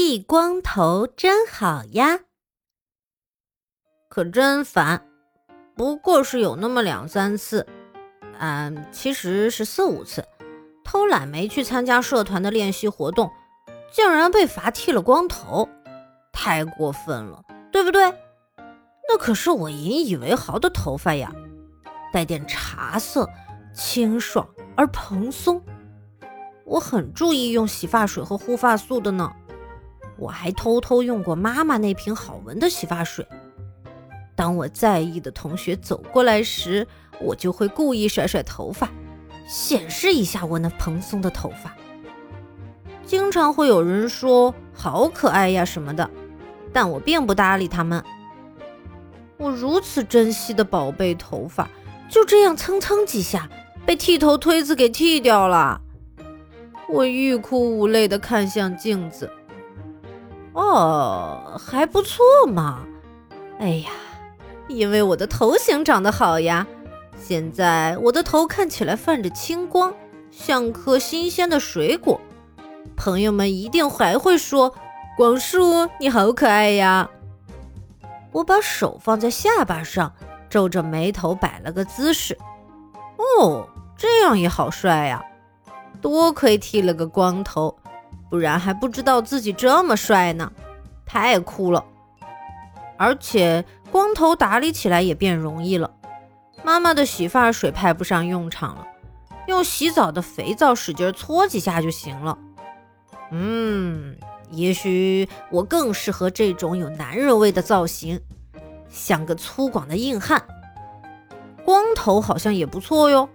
剃光头真好呀，可真烦。不过是有那么两三次，嗯，其实是四五次，偷懒没去参加社团的练习活动，竟然被罚剃了光头，太过分了，对不对？那可是我引以为豪的头发呀，带点茶色，清爽而蓬松。我很注意用洗发水和护发素的呢，我还偷偷用过妈妈那瓶好闻的洗发水。当我在意的同学走过来时，我就会故意甩甩头发，显示一下我那蓬松的头发。经常会有人说“好可爱呀”什么的，但我并不搭理他们。我如此珍惜的宝贝头发，就这样蹭蹭几下被剃头推子给剃掉了。我欲哭无泪地看向镜子。哦，还不错嘛。哎呀，因为我的头型长得好呀。现在我的头看起来泛着青光，像颗新鲜的水果。朋友们一定还会说：“广树，你好可爱呀。”我把手放在下巴上，皱着眉头摆了个姿势。哦，这样也好帅呀。多亏剃了个光头，不然还不知道自己这么帅呢，太酷了！而且光头打理起来也变容易了。妈妈的洗发水派不上用场了，用洗澡的肥皂使劲搓几下就行了。嗯，也许我更适合这种有男人味的造型，像个粗犷的硬汉。光头好像也不错哟。